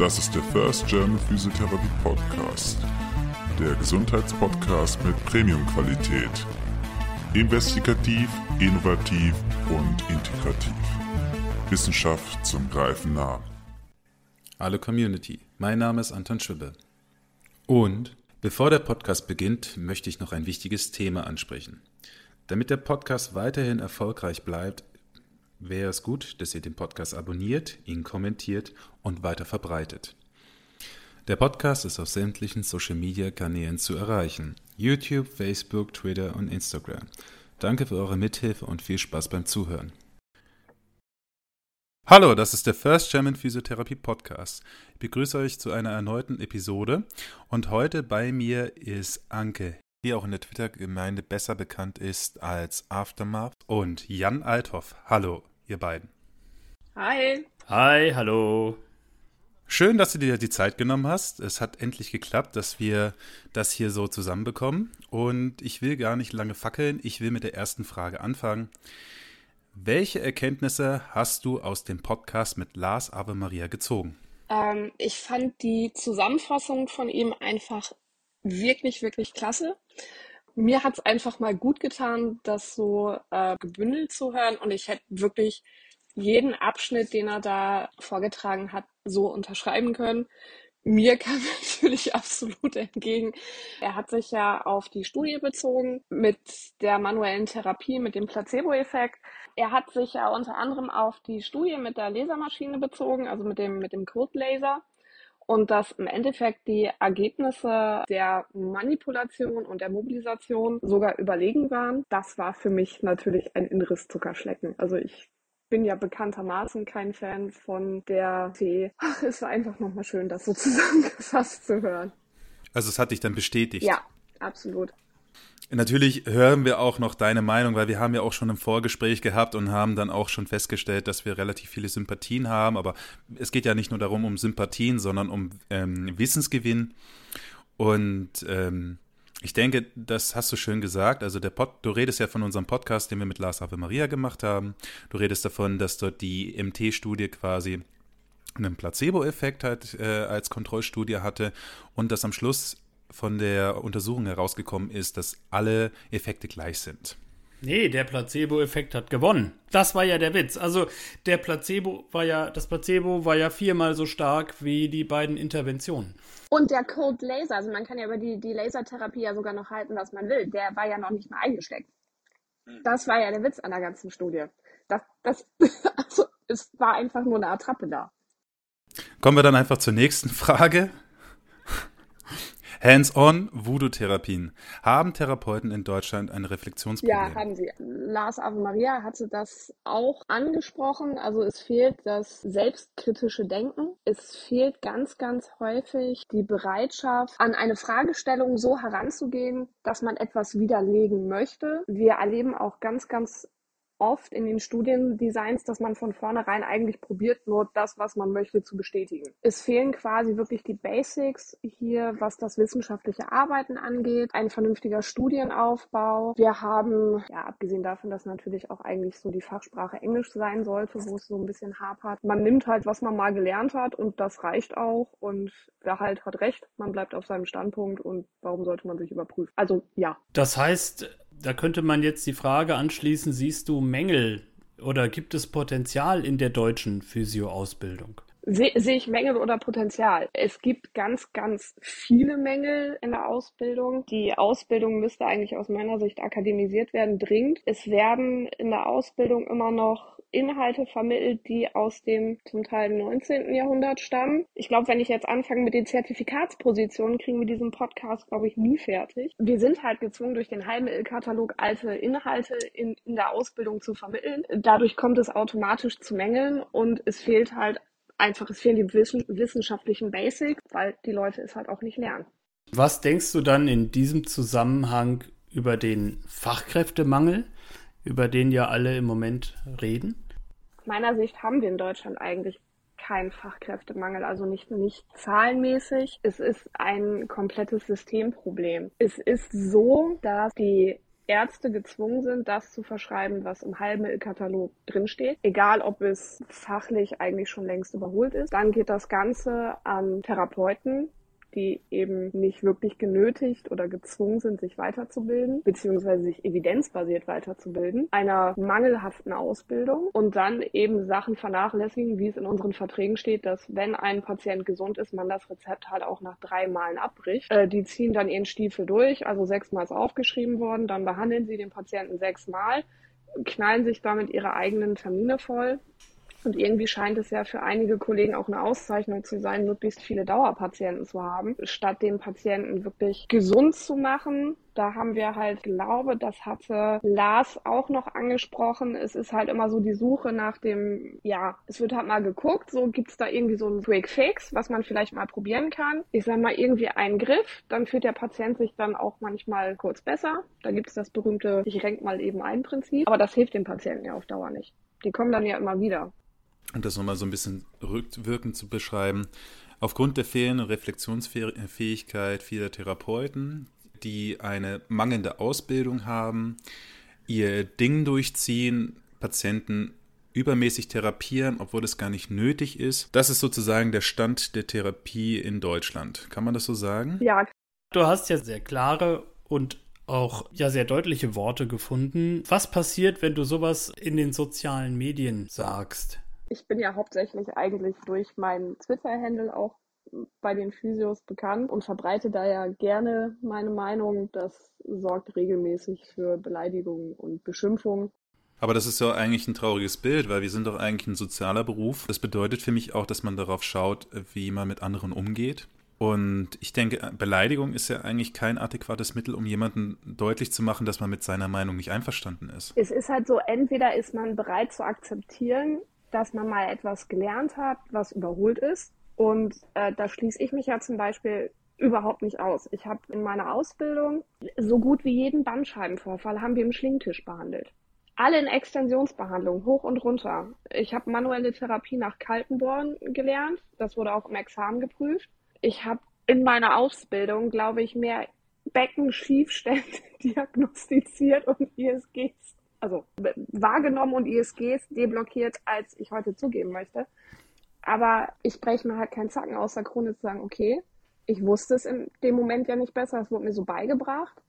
Das ist der First German Physiotherapy Podcast. Der Gesundheitspodcast mit Premium-Qualität. Investigativ, innovativ und integrativ. Wissenschaft zum Greifen nah. Hallo Community, mein Name ist Anton Schwibbe. Und bevor der Podcast beginnt, möchte ich noch ein wichtiges Thema ansprechen. Damit der Podcast weiterhin erfolgreich bleibt, wäre es gut, dass ihr den Podcast abonniert, ihn kommentiert und weiter verbreitet. Der Podcast ist auf sämtlichen Social-Media-Kanälen zu erreichen. YouTube, Facebook, Twitter und Instagram. Danke für eure Mithilfe und viel Spaß beim Zuhören. Hallo, das ist der First German Physiotherapie Podcast. Ich begrüße euch zu einer erneuten Episode und heute bei mir ist Anke die auch in der Twitter-Gemeinde besser bekannt ist als Aftermath, und Jan Althoff. Hallo, ihr beiden. Hi. Hi, hallo. Schön, dass du dir die Zeit genommen hast. Es hat endlich geklappt, dass wir das hier so zusammenbekommen. Und ich will gar nicht lange fackeln. Ich will mit der ersten Frage anfangen. Welche Erkenntnisse hast du aus dem Podcast mit Lars Ave Maria gezogen? Ähm, ich fand die Zusammenfassung von ihm einfach wirklich, wirklich klasse. Mir hat es einfach mal gut getan, das so äh, gebündelt zu hören und ich hätte wirklich jeden Abschnitt, den er da vorgetragen hat, so unterschreiben können. Mir kam natürlich absolut entgegen. Er hat sich ja auf die Studie bezogen mit der manuellen Therapie, mit dem Placebo-Effekt. Er hat sich ja unter anderem auf die Studie mit der Lasermaschine bezogen, also mit dem, mit dem Code-Laser und dass im Endeffekt die Ergebnisse der Manipulation und der Mobilisation sogar überlegen waren. Das war für mich natürlich ein inneres Zuckerschlecken. Also ich bin ja bekanntermaßen kein Fan von der Fee. Ach, es war einfach nochmal schön, das so zusammengefasst zu hören. Also es hat dich dann bestätigt. Ja, absolut. Natürlich hören wir auch noch deine Meinung, weil wir haben ja auch schon ein Vorgespräch gehabt und haben dann auch schon festgestellt, dass wir relativ viele Sympathien haben. Aber es geht ja nicht nur darum, um Sympathien, sondern um ähm, Wissensgewinn. Und ähm, ich denke, das hast du schön gesagt. Also der Pod, du redest ja von unserem Podcast, den wir mit Lars Ave Maria gemacht haben. Du redest davon, dass dort die MT-Studie quasi einen Placebo-Effekt halt äh, als Kontrollstudie hatte und dass am Schluss von der Untersuchung herausgekommen ist, dass alle Effekte gleich sind. Nee, der Placebo-Effekt hat gewonnen. Das war ja der Witz. Also der Placebo war ja, das Placebo war ja viermal so stark wie die beiden Interventionen. Und der Cold Laser, also man kann ja über die, die Lasertherapie ja sogar noch halten, was man will, der war ja noch nicht mal eingesteckt. Das war ja der Witz an der ganzen Studie. Das, das, also es war einfach nur eine Attrappe da. Kommen wir dann einfach zur nächsten Frage. Hands-on Voodoo-Therapien. Haben Therapeuten in Deutschland ein Reflexionsproblem? Ja, haben sie. Lars Ave Maria hatte das auch angesprochen. Also es fehlt das selbstkritische Denken. Es fehlt ganz, ganz häufig die Bereitschaft, an eine Fragestellung so heranzugehen, dass man etwas widerlegen möchte. Wir erleben auch ganz, ganz oft in den Studiendesigns, dass man von vornherein eigentlich probiert, nur das, was man möchte, zu bestätigen. Es fehlen quasi wirklich die Basics hier, was das wissenschaftliche Arbeiten angeht, ein vernünftiger Studienaufbau. Wir haben, ja, abgesehen davon, dass natürlich auch eigentlich so die Fachsprache Englisch sein sollte, wo es so ein bisschen hapert. Man nimmt halt, was man mal gelernt hat und das reicht auch und wer halt hat recht, man bleibt auf seinem Standpunkt und warum sollte man sich überprüfen? Also ja. Das heißt, da könnte man jetzt die Frage anschließen, siehst du Mängel oder gibt es Potenzial in der deutschen Physio-Ausbildung? Sehe seh ich Mängel oder Potenzial? Es gibt ganz, ganz viele Mängel in der Ausbildung. Die Ausbildung müsste eigentlich aus meiner Sicht akademisiert werden, dringend. Es werden in der Ausbildung immer noch Inhalte vermittelt, die aus dem zum Teil 19. Jahrhundert stammen. Ich glaube, wenn ich jetzt anfange mit den Zertifikatspositionen, kriegen wir diesen Podcast, glaube ich, nie fertig. Wir sind halt gezwungen, durch den Heilmittelkatalog alte Inhalte in, in der Ausbildung zu vermitteln. Dadurch kommt es automatisch zu Mängeln und es fehlt halt einfach, es fehlen die wissenschaftlichen Basics, weil die Leute es halt auch nicht lernen. Was denkst du dann in diesem Zusammenhang über den Fachkräftemangel? Über den ja alle im Moment reden? Aus meiner Sicht haben wir in Deutschland eigentlich keinen Fachkräftemangel, also nicht, nicht zahlenmäßig. Es ist ein komplettes Systemproblem. Es ist so, dass die Ärzte gezwungen sind, das zu verschreiben, was im Heilmittelkatalog drinsteht, egal ob es fachlich eigentlich schon längst überholt ist. Dann geht das Ganze an Therapeuten, die eben nicht wirklich genötigt oder gezwungen sind, sich weiterzubilden, beziehungsweise sich evidenzbasiert weiterzubilden, einer mangelhaften Ausbildung und dann eben Sachen vernachlässigen, wie es in unseren Verträgen steht, dass wenn ein Patient gesund ist, man das Rezept halt auch nach drei Malen abbricht. Äh, die ziehen dann ihren Stiefel durch, also sechsmal ist aufgeschrieben worden, dann behandeln sie den Patienten sechsmal, knallen sich damit ihre eigenen Termine voll und irgendwie scheint es ja für einige Kollegen auch eine Auszeichnung zu sein, möglichst viele Dauerpatienten zu haben, statt den Patienten wirklich gesund zu machen. Da haben wir halt, glaube, das hatte Lars auch noch angesprochen. Es ist halt immer so die Suche nach dem, ja, es wird halt mal geguckt, so gibt's da irgendwie so einen Quick Fix, was man vielleicht mal probieren kann. Ich sag mal irgendwie einen Griff, dann fühlt der Patient sich dann auch manchmal kurz besser. Da gibt's das berühmte, ich renk mal eben ein Prinzip. Aber das hilft dem Patienten ja auf Dauer nicht. Die kommen dann ja immer wieder um das nochmal so ein bisschen rückwirkend zu beschreiben, aufgrund der fehlenden Reflexionsfähigkeit vieler Therapeuten, die eine mangelnde Ausbildung haben, ihr Ding durchziehen, Patienten übermäßig therapieren, obwohl es gar nicht nötig ist. Das ist sozusagen der Stand der Therapie in Deutschland. Kann man das so sagen? Ja. Du hast ja sehr klare und auch ja sehr deutliche Worte gefunden. Was passiert, wenn du sowas in den sozialen Medien sagst? Ich bin ja hauptsächlich eigentlich durch meinen Twitter-Handle auch bei den Physios bekannt und verbreite da ja gerne meine Meinung. Das sorgt regelmäßig für Beleidigungen und Beschimpfungen. Aber das ist ja eigentlich ein trauriges Bild, weil wir sind doch eigentlich ein sozialer Beruf. Das bedeutet für mich auch, dass man darauf schaut, wie man mit anderen umgeht. Und ich denke, Beleidigung ist ja eigentlich kein adäquates Mittel, um jemanden deutlich zu machen, dass man mit seiner Meinung nicht einverstanden ist. Es ist halt so, entweder ist man bereit zu akzeptieren, dass man mal etwas gelernt hat, was überholt ist. Und äh, da schließe ich mich ja zum Beispiel überhaupt nicht aus. Ich habe in meiner Ausbildung so gut wie jeden Bandscheibenvorfall haben wir im Schlingtisch behandelt. Alle in Extensionsbehandlung, hoch und runter. Ich habe manuelle Therapie nach Kaltenborn gelernt. Das wurde auch im Examen geprüft. Ich habe in meiner Ausbildung, glaube ich, mehr Beckenschiefstände diagnostiziert und ISGs also wahrgenommen und ISGs deblockiert, als ich heute zugeben möchte. Aber ich breche mir halt keinen Zacken aus der Krone zu sagen, okay, ich wusste es in dem Moment ja nicht besser, es wurde mir so beigebracht.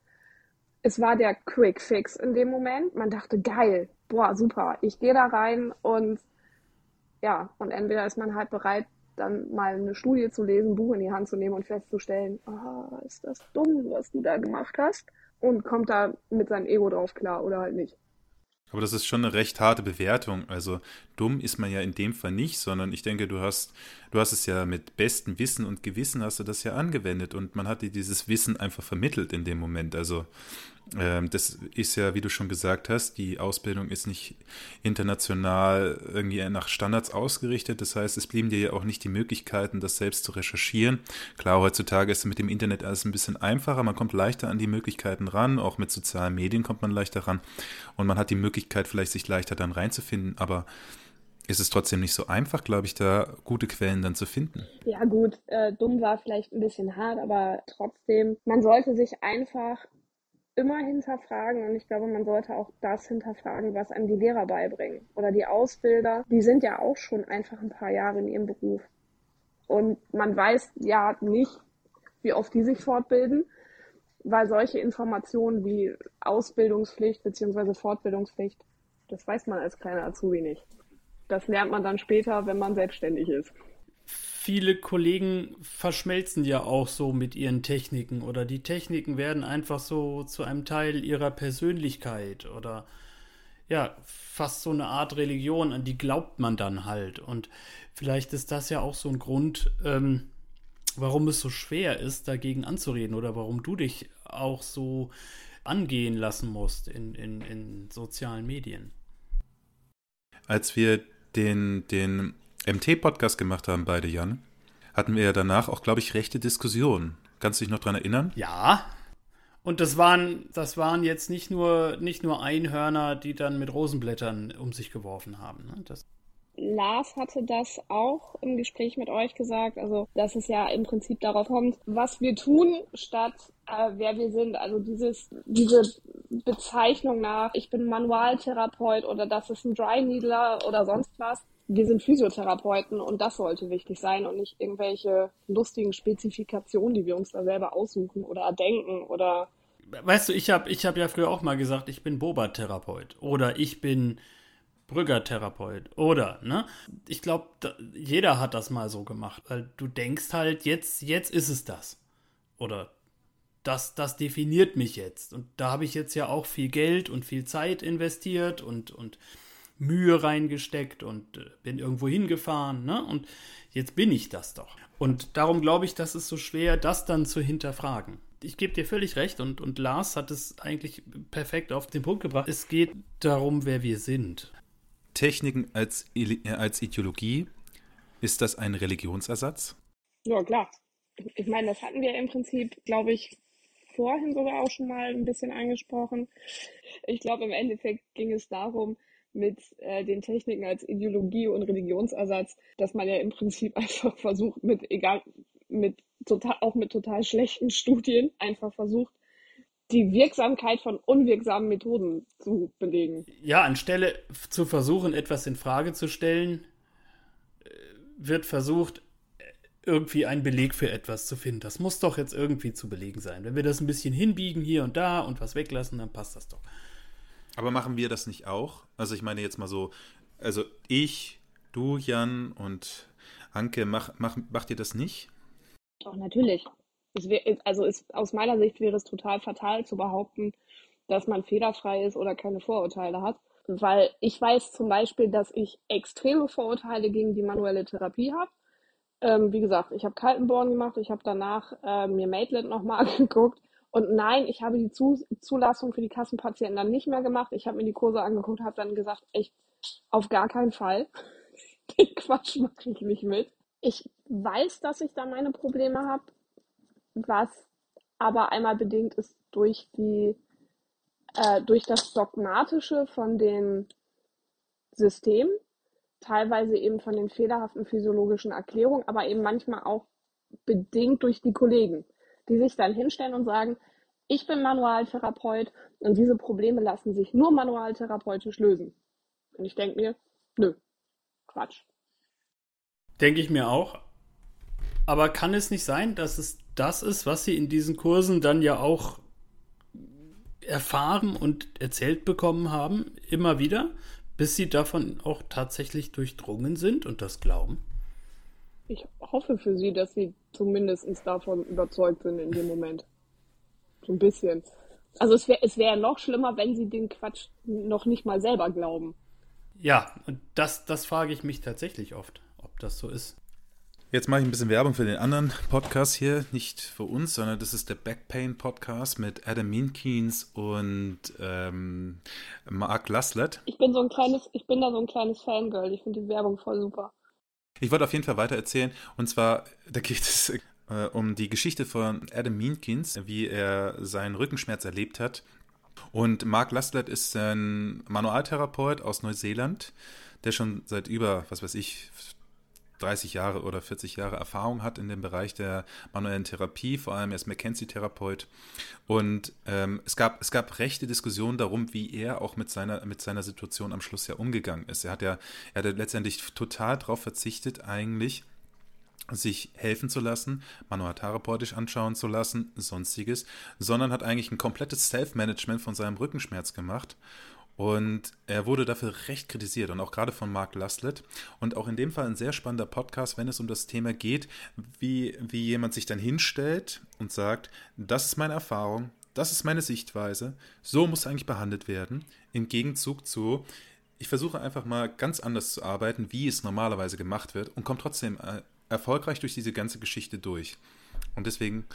Es war der Quick Fix in dem Moment. Man dachte, geil, boah, super, ich gehe da rein und ja, und entweder ist man halt bereit, dann mal eine Studie zu lesen, ein Buch in die Hand zu nehmen und festzustellen, ah, ist das dumm, was du da gemacht hast? Und kommt da mit seinem Ego drauf klar oder halt nicht. Aber das ist schon eine recht harte Bewertung. Also dumm ist man ja in dem Fall nicht, sondern ich denke, du hast, du hast es ja mit bestem Wissen und Gewissen hast du das ja angewendet und man hat dir dieses Wissen einfach vermittelt in dem Moment. Also das ist ja, wie du schon gesagt hast, die Ausbildung ist nicht international irgendwie nach Standards ausgerichtet. Das heißt, es blieben dir ja auch nicht die Möglichkeiten, das selbst zu recherchieren. Klar, heutzutage ist mit dem Internet alles ein bisschen einfacher. Man kommt leichter an die Möglichkeiten ran. Auch mit sozialen Medien kommt man leichter ran. Und man hat die Möglichkeit, vielleicht sich leichter dann reinzufinden. Aber ist es trotzdem nicht so einfach, glaube ich, da gute Quellen dann zu finden. Ja gut, äh, dumm war vielleicht ein bisschen hart, aber trotzdem, man sollte sich einfach immer hinterfragen und ich glaube, man sollte auch das hinterfragen, was einem die Lehrer beibringen oder die Ausbilder. Die sind ja auch schon einfach ein paar Jahre in ihrem Beruf und man weiß ja nicht, wie oft die sich fortbilden, weil solche Informationen wie Ausbildungspflicht bzw. Fortbildungspflicht, das weiß man als kleiner Azubi nicht. Das lernt man dann später, wenn man selbstständig ist viele Kollegen verschmelzen ja auch so mit ihren Techniken oder die Techniken werden einfach so zu einem Teil ihrer Persönlichkeit oder ja, fast so eine Art Religion, an die glaubt man dann halt. Und vielleicht ist das ja auch so ein Grund, ähm, warum es so schwer ist, dagegen anzureden oder warum du dich auch so angehen lassen musst in, in, in sozialen Medien. Als wir den, den MT-Podcast gemacht haben, beide Jan, hatten wir ja danach auch, glaube ich, rechte Diskussionen. Kannst du dich noch daran erinnern? Ja. Und das waren, das waren jetzt nicht nur, nicht nur Einhörner, die dann mit Rosenblättern um sich geworfen haben. Ne? Das Lars hatte das auch im Gespräch mit euch gesagt, also dass es ja im Prinzip darauf kommt, was wir tun, statt äh, wer wir sind. Also dieses, diese Bezeichnung nach, ich bin Manualtherapeut oder das ist ein Dry Needler oder sonst was. Wir sind Physiotherapeuten und das sollte wichtig sein und nicht irgendwelche lustigen Spezifikationen, die wir uns da selber aussuchen oder erdenken oder. Weißt du, ich habe ich hab ja früher auch mal gesagt, ich bin Boba-Therapeut oder ich bin Brügger-Therapeut oder, ne? Ich glaube, jeder hat das mal so gemacht, weil du denkst halt, jetzt, jetzt ist es das. Oder das, das definiert mich jetzt. Und da habe ich jetzt ja auch viel Geld und viel Zeit investiert und, und Mühe reingesteckt und äh, bin irgendwo hingefahren, ne? Und jetzt bin ich das doch. Und darum glaube ich, dass es so schwer, das dann zu hinterfragen. Ich gebe dir völlig recht und, und Lars hat es eigentlich perfekt auf den Punkt gebracht. Es geht darum, wer wir sind. Techniken als, äh, als Ideologie, ist das ein Religionsersatz? Ja, klar. Ich meine, das hatten wir im Prinzip, glaube ich, vorhin sogar auch schon mal ein bisschen angesprochen. Ich glaube, im Endeffekt ging es darum, mit äh, den Techniken als Ideologie und Religionsersatz, dass man ja im Prinzip einfach versucht, mit egal, mit total, auch mit total schlechten Studien einfach versucht, die Wirksamkeit von unwirksamen Methoden zu belegen. Ja, anstelle zu versuchen, etwas in Frage zu stellen, äh, wird versucht, irgendwie einen Beleg für etwas zu finden. Das muss doch jetzt irgendwie zu belegen sein. Wenn wir das ein bisschen hinbiegen hier und da und was weglassen, dann passt das doch. Aber machen wir das nicht auch? Also ich meine jetzt mal so, also ich, du, Jan und Anke, mach, mach, macht ihr das nicht? Doch, natürlich. Wär, also es, aus meiner Sicht wäre es total fatal zu behaupten, dass man fehlerfrei ist oder keine Vorurteile hat. Weil ich weiß zum Beispiel, dass ich extreme Vorurteile gegen die manuelle Therapie habe ähm, wie gesagt, ich habe Kaltenborn gemacht, ich habe danach äh, mir Maitland nochmal angeguckt. Und nein, ich habe die Zu Zulassung für die Kassenpatienten dann nicht mehr gemacht. Ich habe mir die Kurse angeguckt, habe dann gesagt, echt, auf gar keinen Fall. Den Quatsch mache ich nicht mit. Ich weiß, dass ich da meine Probleme habe, was aber einmal bedingt ist durch die äh, durch das Dogmatische von dem System, teilweise eben von den fehlerhaften physiologischen Erklärungen, aber eben manchmal auch bedingt durch die Kollegen, die sich dann hinstellen und sagen, ich bin Manualtherapeut und diese Probleme lassen sich nur manualtherapeutisch lösen. Und ich denke mir, nö, Quatsch. Denke ich mir auch. Aber kann es nicht sein, dass es das ist, was Sie in diesen Kursen dann ja auch erfahren und erzählt bekommen haben, immer wieder? bis sie davon auch tatsächlich durchdrungen sind und das glauben? Ich hoffe für sie, dass sie zumindest davon überzeugt sind in dem Moment. So ein bisschen. Also es wäre es wär noch schlimmer, wenn sie den Quatsch noch nicht mal selber glauben. Ja, und das, das frage ich mich tatsächlich oft, ob das so ist. Jetzt mache ich ein bisschen Werbung für den anderen Podcast hier, nicht für uns, sondern das ist der Backpain Podcast mit Adam Meankins und ähm, Mark Laslett. Ich bin so ein kleines, ich bin da so ein kleines Fangirl. Ich finde die Werbung voll super. Ich wollte auf jeden Fall weiter erzählen und zwar, da geht es äh, um die Geschichte von Adam Meankins, wie er seinen Rückenschmerz erlebt hat. Und Mark Laslett ist ein Manualtherapeut aus Neuseeland, der schon seit über, was weiß ich, 30 Jahre oder 40 Jahre Erfahrung hat in dem Bereich der manuellen Therapie, vor allem er ist McKenzie-Therapeut. Und ähm, es, gab, es gab rechte Diskussionen darum, wie er auch mit seiner, mit seiner Situation am Schluss ja umgegangen ist. Er hat ja, er hat letztendlich total darauf verzichtet, eigentlich sich helfen zu lassen, manualtherapeutisch anschauen zu lassen, sonstiges, sondern hat eigentlich ein komplettes Self-Management von seinem Rückenschmerz gemacht und er wurde dafür recht kritisiert und auch gerade von Mark Laslett. Und auch in dem Fall ein sehr spannender Podcast, wenn es um das Thema geht, wie, wie jemand sich dann hinstellt und sagt, das ist meine Erfahrung, das ist meine Sichtweise, so muss eigentlich behandelt werden. Im Gegenzug zu, ich versuche einfach mal ganz anders zu arbeiten, wie es normalerweise gemacht wird und komme trotzdem äh, erfolgreich durch diese ganze Geschichte durch. Und deswegen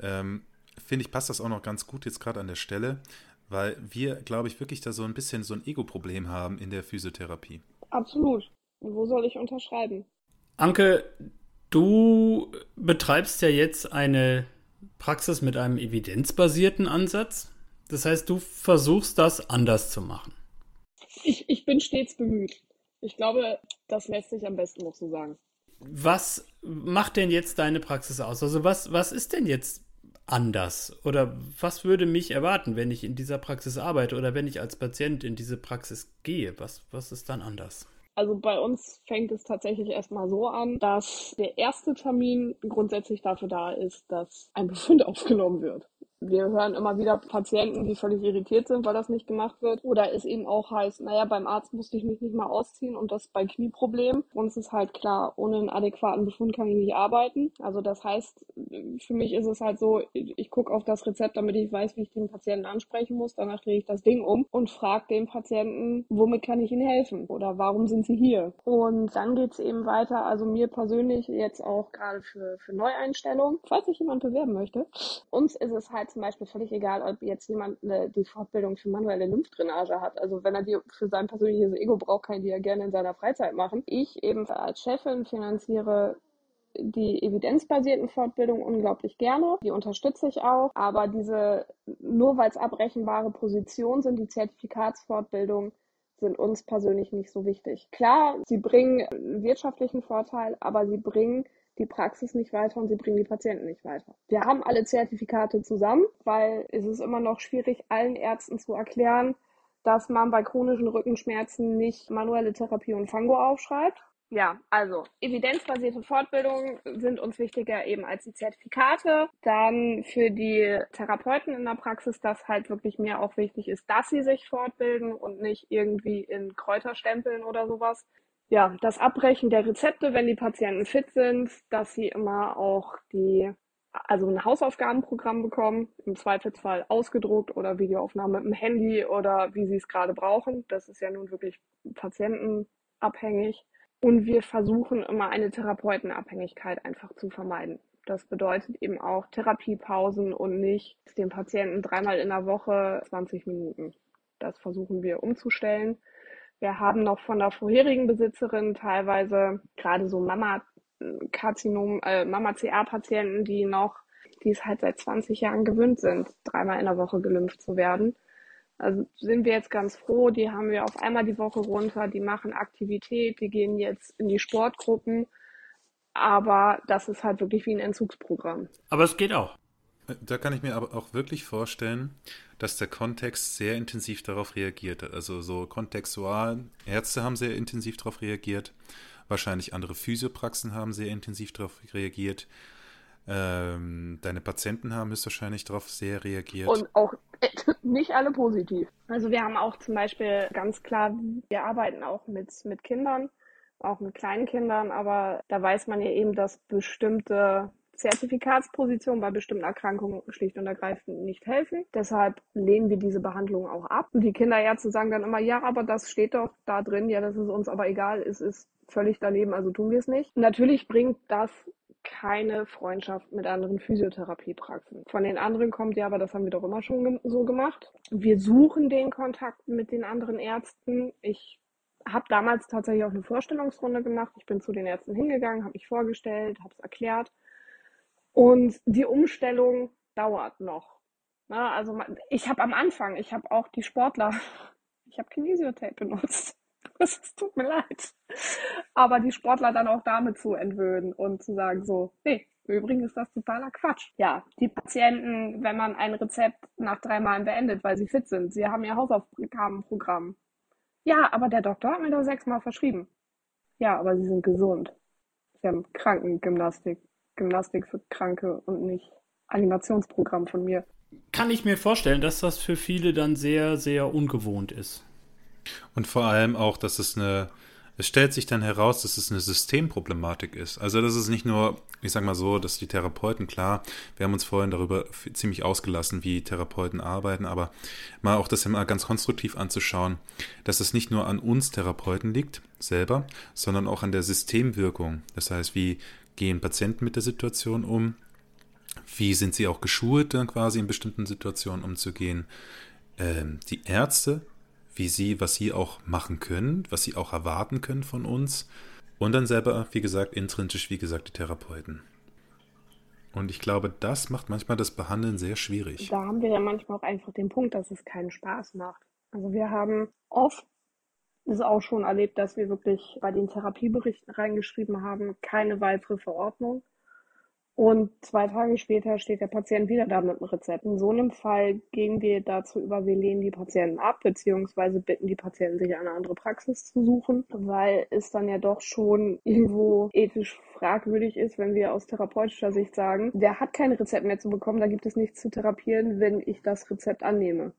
ähm, finde ich, passt das auch noch ganz gut jetzt gerade an der Stelle, weil wir, glaube ich, wirklich da so ein bisschen so ein Ego-Problem haben in der Physiotherapie. Absolut. Und wo soll ich unterschreiben? Anke, du betreibst ja jetzt eine Praxis mit einem evidenzbasierten Ansatz. Das heißt, du versuchst das anders zu machen. Ich, ich bin stets bemüht. Ich glaube, das lässt sich am besten noch so sagen. Was macht denn jetzt deine Praxis aus? Also was, was ist denn jetzt anders? Oder was würde mich erwarten, wenn ich in dieser Praxis arbeite oder wenn ich als Patient in diese Praxis gehe? Was, was ist dann anders? Also bei uns fängt es tatsächlich erstmal so an, dass der erste Termin grundsätzlich dafür da ist, dass ein Befund aufgenommen wird wir hören immer wieder Patienten, die völlig irritiert sind, weil das nicht gemacht wird. Oder es eben auch heißt, naja, beim Arzt musste ich mich nicht mal ausziehen und das bei Knieproblemen. Uns ist halt klar, ohne einen adäquaten Befund kann ich nicht arbeiten. Also das heißt, für mich ist es halt so, ich gucke auf das Rezept, damit ich weiß, wie ich den Patienten ansprechen muss. Danach drehe ich das Ding um und frage den Patienten, womit kann ich Ihnen helfen? Oder warum sind Sie hier? Und dann geht's eben weiter. Also mir persönlich jetzt auch gerade für, für Neueinstellungen, falls sich jemand bewerben möchte. Uns ist es halt zum Beispiel völlig egal, ob jetzt jemand eine, die Fortbildung für manuelle Lymphdrainage hat. Also wenn er die für sein persönliches Ego braucht, kann er die ja gerne in seiner Freizeit machen. Ich eben als Chefin finanziere die evidenzbasierten Fortbildungen unglaublich gerne. Die unterstütze ich auch. Aber diese, nur weil es abrechenbare Positionen sind, die Zertifikatsfortbildungen, sind uns persönlich nicht so wichtig. Klar, sie bringen wirtschaftlichen Vorteil, aber sie bringen die Praxis nicht weiter und sie bringen die Patienten nicht weiter. Wir haben alle Zertifikate zusammen, weil es ist immer noch schwierig, allen Ärzten zu erklären, dass man bei chronischen Rückenschmerzen nicht manuelle Therapie und Fango aufschreibt. Ja, also evidenzbasierte Fortbildungen sind uns wichtiger eben als die Zertifikate. Dann für die Therapeuten in der Praxis, dass halt wirklich mir auch wichtig ist, dass sie sich fortbilden und nicht irgendwie in Kräuter stempeln oder sowas ja, das Abbrechen der Rezepte, wenn die Patienten fit sind, dass sie immer auch die, also ein Hausaufgabenprogramm bekommen, im Zweifelsfall ausgedruckt oder Videoaufnahme mit dem Handy oder wie sie es gerade brauchen. Das ist ja nun wirklich patientenabhängig. Und wir versuchen immer eine Therapeutenabhängigkeit einfach zu vermeiden. Das bedeutet eben auch Therapiepausen und nicht den Patienten dreimal in der Woche 20 Minuten. Das versuchen wir umzustellen. Wir haben noch von der vorherigen Besitzerin teilweise gerade so Mama-Karzinom, äh, Mama-CA-Patienten, die noch, die es halt seit 20 Jahren gewöhnt sind, dreimal in der Woche gelimpft zu werden. Also sind wir jetzt ganz froh, die haben wir auf einmal die Woche runter, die machen Aktivität, die gehen jetzt in die Sportgruppen. Aber das ist halt wirklich wie ein Entzugsprogramm. Aber es geht auch. Da kann ich mir aber auch wirklich vorstellen, dass der Kontext sehr intensiv darauf reagiert hat. Also so kontextual, Ärzte haben sehr intensiv darauf reagiert, wahrscheinlich andere Physiopraxen haben sehr intensiv darauf reagiert. Ähm, deine Patienten haben höchstwahrscheinlich darauf sehr reagiert. Und auch nicht alle positiv. Also wir haben auch zum Beispiel ganz klar, wir arbeiten auch mit, mit Kindern, auch mit kleinen Kindern, aber da weiß man ja eben, dass bestimmte Zertifikatspositionen bei bestimmten Erkrankungen schlicht und ergreifend nicht helfen. Deshalb lehnen wir diese Behandlung auch ab. Und die Kinderärzte sagen dann immer, ja, aber das steht doch da drin, ja, das ist uns aber egal, es ist völlig daneben, also tun wir es nicht. Natürlich bringt das keine Freundschaft mit anderen Physiotherapiepraxen. Von den anderen kommt ja, aber das haben wir doch immer schon so gemacht. Wir suchen den Kontakt mit den anderen Ärzten. Ich habe damals tatsächlich auch eine Vorstellungsrunde gemacht. Ich bin zu den Ärzten hingegangen, habe mich vorgestellt, habe es erklärt. Und die Umstellung dauert noch. Na, also ich habe am Anfang, ich habe auch die Sportler, ich habe Kinesiotape benutzt. Es tut mir leid. Aber die Sportler dann auch damit zu entwöhnen und zu sagen so, nee, übrigens ist das totaler Quatsch. Ja, die Patienten, wenn man ein Rezept nach drei Malen beendet, weil sie fit sind, sie haben ihr Hausaufgabenprogramm. Ja, aber der Doktor hat mir doch sechsmal verschrieben. Ja, aber sie sind gesund. Sie haben Krankengymnastik. Gymnastik für Kranke und nicht Animationsprogramm von mir. Kann ich mir vorstellen, dass das für viele dann sehr, sehr ungewohnt ist. Und vor allem auch, dass es eine, es stellt sich dann heraus, dass es eine Systemproblematik ist. Also das ist nicht nur, ich sag mal so, dass die Therapeuten, klar, wir haben uns vorhin darüber ziemlich ausgelassen, wie Therapeuten arbeiten, aber mal auch das mal ganz konstruktiv anzuschauen, dass es nicht nur an uns Therapeuten liegt, selber, sondern auch an der Systemwirkung. Das heißt, wie gehen Patienten mit der Situation um? Wie sind sie auch geschult, dann quasi in bestimmten Situationen umzugehen? Ähm, die Ärzte, wie sie, was sie auch machen können, was sie auch erwarten können von uns. Und dann selber, wie gesagt, intrinsisch, wie gesagt, die Therapeuten. Und ich glaube, das macht manchmal das Behandeln sehr schwierig. Da haben wir ja manchmal auch einfach den Punkt, dass es keinen Spaß macht. Also wir haben oft ist auch schon erlebt, dass wir wirklich bei den Therapieberichten reingeschrieben haben, keine weitere Verordnung. Und zwei Tage später steht der Patient wieder da mit dem Rezept. In so einem Fall gehen wir dazu über, wir lehnen die Patienten ab, beziehungsweise bitten die Patienten, sich eine andere Praxis zu suchen, weil es dann ja doch schon irgendwo ethisch fragwürdig ist, wenn wir aus therapeutischer Sicht sagen, der hat kein Rezept mehr zu bekommen, da gibt es nichts zu therapieren, wenn ich das Rezept annehme.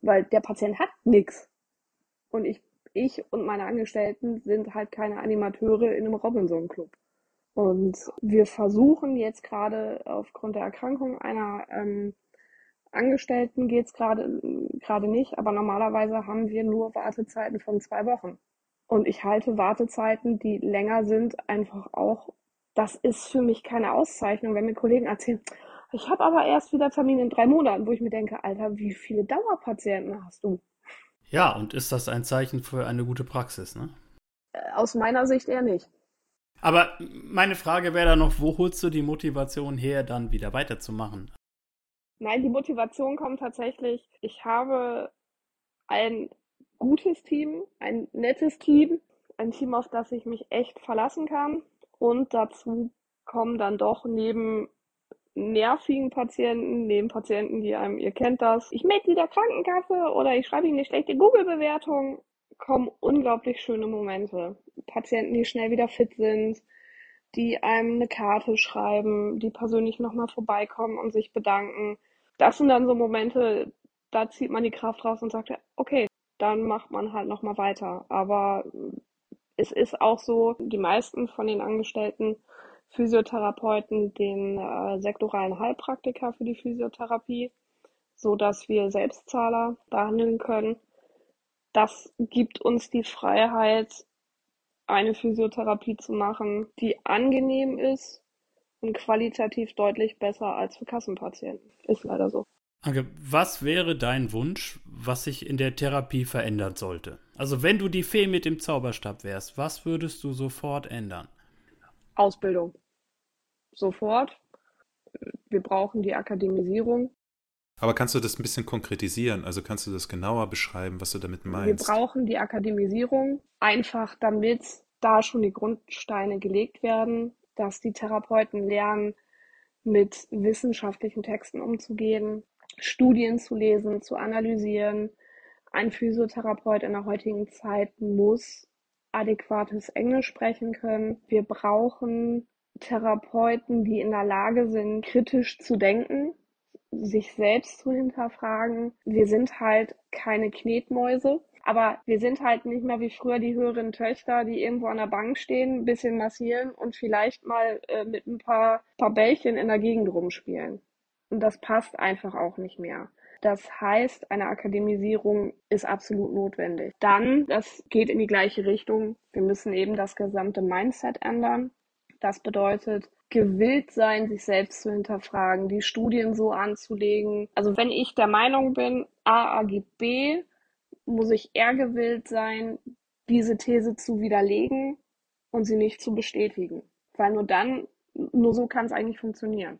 Weil der Patient hat nichts. Und ich, ich und meine Angestellten sind halt keine Animateure in einem Robinson-Club. Und wir versuchen jetzt gerade aufgrund der Erkrankung einer ähm, Angestellten geht es gerade gerade nicht, aber normalerweise haben wir nur Wartezeiten von zwei Wochen. Und ich halte Wartezeiten, die länger sind, einfach auch, das ist für mich keine Auszeichnung, wenn mir Kollegen erzählen, ich habe aber erst wieder Termin in drei Monaten, wo ich mir denke, Alter, wie viele Dauerpatienten hast du? Ja, und ist das ein Zeichen für eine gute Praxis, ne? Äh, aus meiner Sicht eher nicht. Aber meine Frage wäre dann noch, wo holst du die Motivation her, dann wieder weiterzumachen? Nein, die Motivation kommt tatsächlich, ich habe ein gutes Team, ein nettes Team, ein Team, auf das ich mich echt verlassen kann. Und dazu kommen dann doch neben nervigen Patienten, neben Patienten, die einem, ihr kennt das, ich melde wieder Krankenkasse oder ich schreibe ihnen eine schlechte Google-Bewertung, kommen unglaublich schöne Momente. Patienten, die schnell wieder fit sind, die einem eine Karte schreiben, die persönlich nochmal vorbeikommen und sich bedanken. Das sind dann so Momente, da zieht man die Kraft raus und sagt, okay, dann macht man halt nochmal weiter. Aber es ist auch so, die meisten von den Angestellten Physiotherapeuten den äh, sektoralen Heilpraktiker für die Physiotherapie, so dass wir Selbstzahler behandeln können. Das gibt uns die Freiheit, eine Physiotherapie zu machen, die angenehm ist und qualitativ deutlich besser als für Kassenpatienten. Ist leider so. Anke, was wäre dein Wunsch, was sich in der Therapie verändern sollte? Also wenn du die Fee mit dem Zauberstab wärst, was würdest du sofort ändern? Ausbildung. Sofort. Wir brauchen die Akademisierung. Aber kannst du das ein bisschen konkretisieren? Also kannst du das genauer beschreiben, was du damit meinst? Wir brauchen die Akademisierung einfach, damit da schon die Grundsteine gelegt werden, dass die Therapeuten lernen, mit wissenschaftlichen Texten umzugehen, Studien zu lesen, zu analysieren. Ein Physiotherapeut in der heutigen Zeit muss adäquates Englisch sprechen können. Wir brauchen Therapeuten, die in der Lage sind, kritisch zu denken, sich selbst zu hinterfragen. Wir sind halt keine Knetmäuse, aber wir sind halt nicht mehr wie früher die höheren Töchter, die irgendwo an der Bank stehen, ein bisschen massieren und vielleicht mal äh, mit ein paar, paar Bällchen in der Gegend rumspielen. Und das passt einfach auch nicht mehr. Das heißt, eine Akademisierung ist absolut notwendig. Dann, das geht in die gleiche Richtung, wir müssen eben das gesamte Mindset ändern. Das bedeutet, gewillt sein, sich selbst zu hinterfragen, die Studien so anzulegen. Also wenn ich der Meinung bin, A ergibt B, muss ich eher gewillt sein, diese These zu widerlegen und sie nicht zu bestätigen. Weil nur dann, nur so kann es eigentlich funktionieren.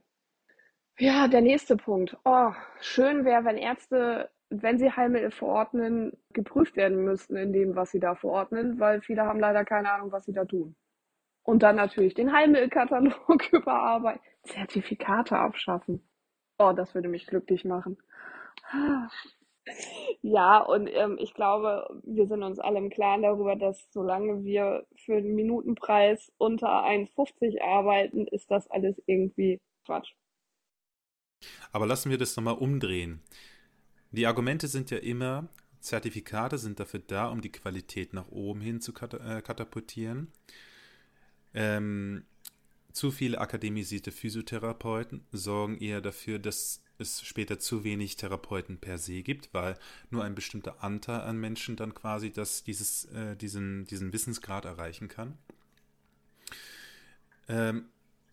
Ja, der nächste Punkt. Oh, schön wäre, wenn Ärzte, wenn sie Heilmittel verordnen, geprüft werden müssten in dem, was sie da verordnen, weil viele haben leider keine Ahnung, was sie da tun. Und dann natürlich den Heilmittelkatalog überarbeiten, Zertifikate abschaffen. Oh, das würde mich glücklich machen. Ja, und ähm, ich glaube, wir sind uns alle im Klaren darüber, dass solange wir für den Minutenpreis unter 1,50 arbeiten, ist das alles irgendwie Quatsch. Aber lassen wir das nochmal umdrehen. Die Argumente sind ja immer, Zertifikate sind dafür da, um die Qualität nach oben hin zu äh, katapultieren. Ähm, zu viele akademisierte Physiotherapeuten sorgen eher dafür, dass es später zu wenig Therapeuten per se gibt, weil nur ein bestimmter Anteil an Menschen dann quasi das, dieses, äh, diesen, diesen Wissensgrad erreichen kann. Ähm,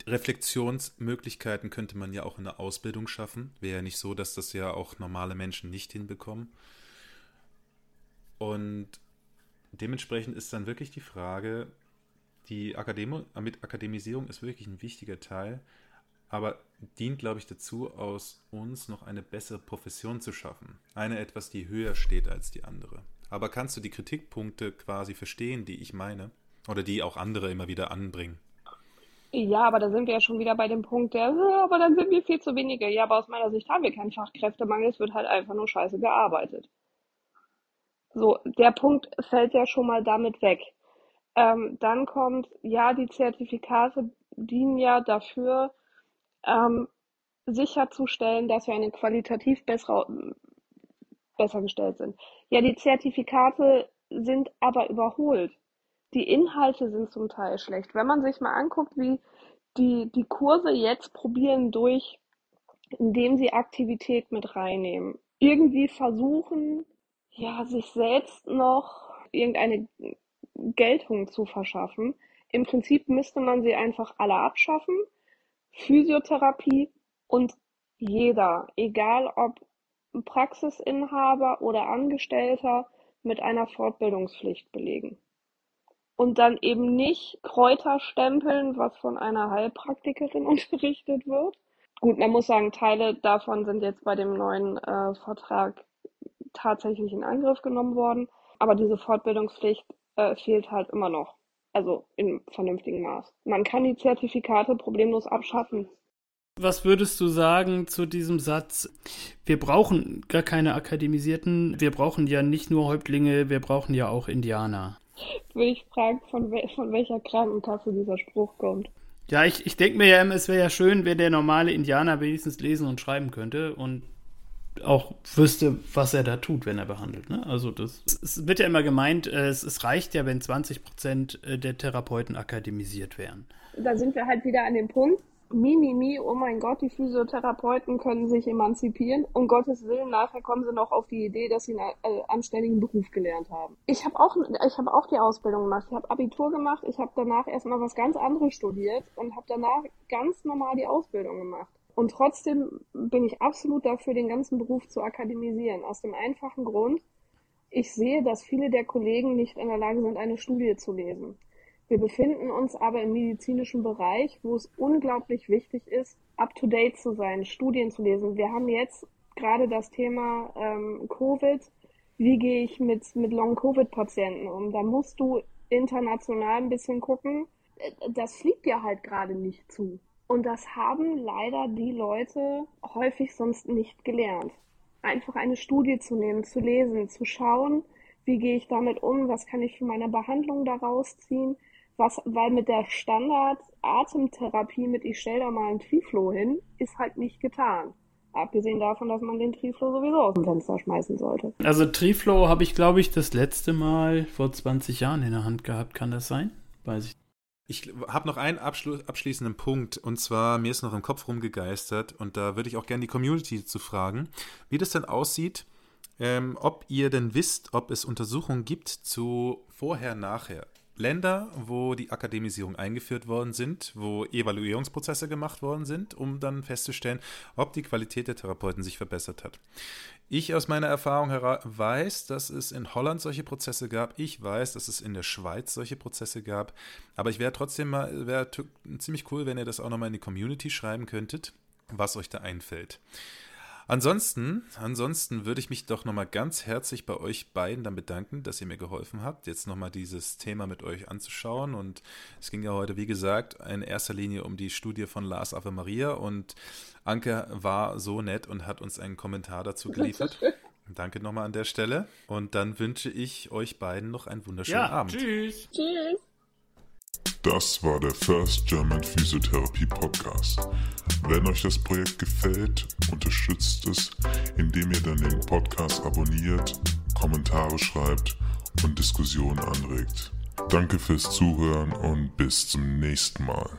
Reflexionsmöglichkeiten könnte man ja auch in der Ausbildung schaffen. Wäre ja nicht so, dass das ja auch normale Menschen nicht hinbekommen. Und dementsprechend ist dann wirklich die Frage, die Akademi mit Akademisierung ist wirklich ein wichtiger Teil, aber dient, glaube ich, dazu, aus uns noch eine bessere Profession zu schaffen. Eine etwas, die höher steht als die andere. Aber kannst du die Kritikpunkte quasi verstehen, die ich meine? Oder die auch andere immer wieder anbringen? Ja, aber da sind wir ja schon wieder bei dem Punkt, der, aber dann sind wir viel zu wenige. Ja, aber aus meiner Sicht haben wir keinen Fachkräftemangel, es wird halt einfach nur scheiße gearbeitet. So, der Punkt fällt ja schon mal damit weg. Ähm, dann kommt, ja, die Zertifikate dienen ja dafür, ähm, sicherzustellen, dass wir eine qualitativ bessere, besser gestellt sind. Ja, die Zertifikate sind aber überholt. Die Inhalte sind zum Teil schlecht. Wenn man sich mal anguckt, wie die, die Kurse jetzt probieren durch, indem sie Aktivität mit reinnehmen, irgendwie versuchen, ja, sich selbst noch irgendeine Geltung zu verschaffen. Im Prinzip müsste man sie einfach alle abschaffen. Physiotherapie und jeder, egal ob Praxisinhaber oder Angestellter, mit einer Fortbildungspflicht belegen. Und dann eben nicht Kräuter stempeln, was von einer Heilpraktikerin unterrichtet wird. Gut, man muss sagen, Teile davon sind jetzt bei dem neuen äh, Vertrag tatsächlich in Angriff genommen worden. Aber diese Fortbildungspflicht äh, fehlt halt immer noch. Also in vernünftigem Maß. Man kann die Zertifikate problemlos abschaffen. Was würdest du sagen zu diesem Satz? Wir brauchen gar keine Akademisierten, wir brauchen ja nicht nur Häuptlinge, wir brauchen ja auch Indianer. Würde ich fragen, von, wel von welcher Krankenkasse dieser Spruch kommt. Ja, ich, ich denke mir ja immer, es wäre ja schön, wenn der normale Indianer wenigstens lesen und schreiben könnte und auch wüsste, was er da tut, wenn er behandelt. Ne? Also das, es wird ja immer gemeint, äh, es, es reicht ja, wenn 20 Prozent äh, der Therapeuten akademisiert wären. Da sind wir halt wieder an dem Punkt, Mimimi, mi, oh mein Gott, die Physiotherapeuten können sich emanzipieren. Um Gottes Willen, nachher kommen sie noch auf die Idee, dass sie einen äh, anständigen Beruf gelernt haben. Ich habe auch, ich habe auch die Ausbildung gemacht. Ich habe Abitur gemacht. Ich habe danach erstmal was ganz anderes studiert und habe danach ganz normal die Ausbildung gemacht. Und trotzdem bin ich absolut dafür, den ganzen Beruf zu akademisieren. Aus dem einfachen Grund, ich sehe, dass viele der Kollegen nicht in der Lage sind, eine Studie zu lesen. Wir befinden uns aber im medizinischen Bereich, wo es unglaublich wichtig ist, up-to-date zu sein, Studien zu lesen. Wir haben jetzt gerade das Thema ähm, Covid. Wie gehe ich mit, mit Long-Covid-Patienten um? Da musst du international ein bisschen gucken. Äh, das fliegt dir halt gerade nicht zu. Und das haben leider die Leute häufig sonst nicht gelernt. Einfach eine Studie zu nehmen, zu lesen, zu schauen, wie gehe ich damit um, was kann ich für meine Behandlung daraus ziehen, was, weil mit der Standard-Atemtherapie mit ich stell da mal ein Triflo hin, ist halt nicht getan. Abgesehen davon, dass man den Triflo sowieso aus dem Fenster schmeißen sollte. Also Triflo habe ich, glaube ich, das letzte Mal vor 20 Jahren in der Hand gehabt. Kann das sein? Weiß ich. Ich habe noch einen abschließenden Punkt und zwar mir ist noch im Kopf rumgegeistert und da würde ich auch gerne die Community zu fragen, wie das denn aussieht, ähm, ob ihr denn wisst, ob es Untersuchungen gibt zu vorher, nachher. Länder, wo die Akademisierung eingeführt worden sind, wo Evaluierungsprozesse gemacht worden sind, um dann festzustellen, ob die Qualität der Therapeuten sich verbessert hat. Ich aus meiner Erfahrung weiß, dass es in Holland solche Prozesse gab. Ich weiß, dass es in der Schweiz solche Prozesse gab. Aber ich wäre trotzdem mal, wäre ziemlich cool, wenn ihr das auch nochmal in die Community schreiben könntet, was euch da einfällt. Ansonsten, ansonsten würde ich mich doch nochmal ganz herzlich bei euch beiden dann bedanken, dass ihr mir geholfen habt, jetzt nochmal dieses Thema mit euch anzuschauen. Und es ging ja heute, wie gesagt, in erster Linie um die Studie von Lars Ave Maria. Und Anke war so nett und hat uns einen Kommentar dazu geliefert. Danke nochmal an der Stelle. Und dann wünsche ich euch beiden noch einen wunderschönen ja, Abend. Tschüss. Tschüss. Das war der First German Physiotherapy Podcast. Wenn euch das Projekt gefällt, unterstützt es, indem ihr dann den Podcast abonniert, Kommentare schreibt und Diskussionen anregt. Danke fürs Zuhören und bis zum nächsten Mal.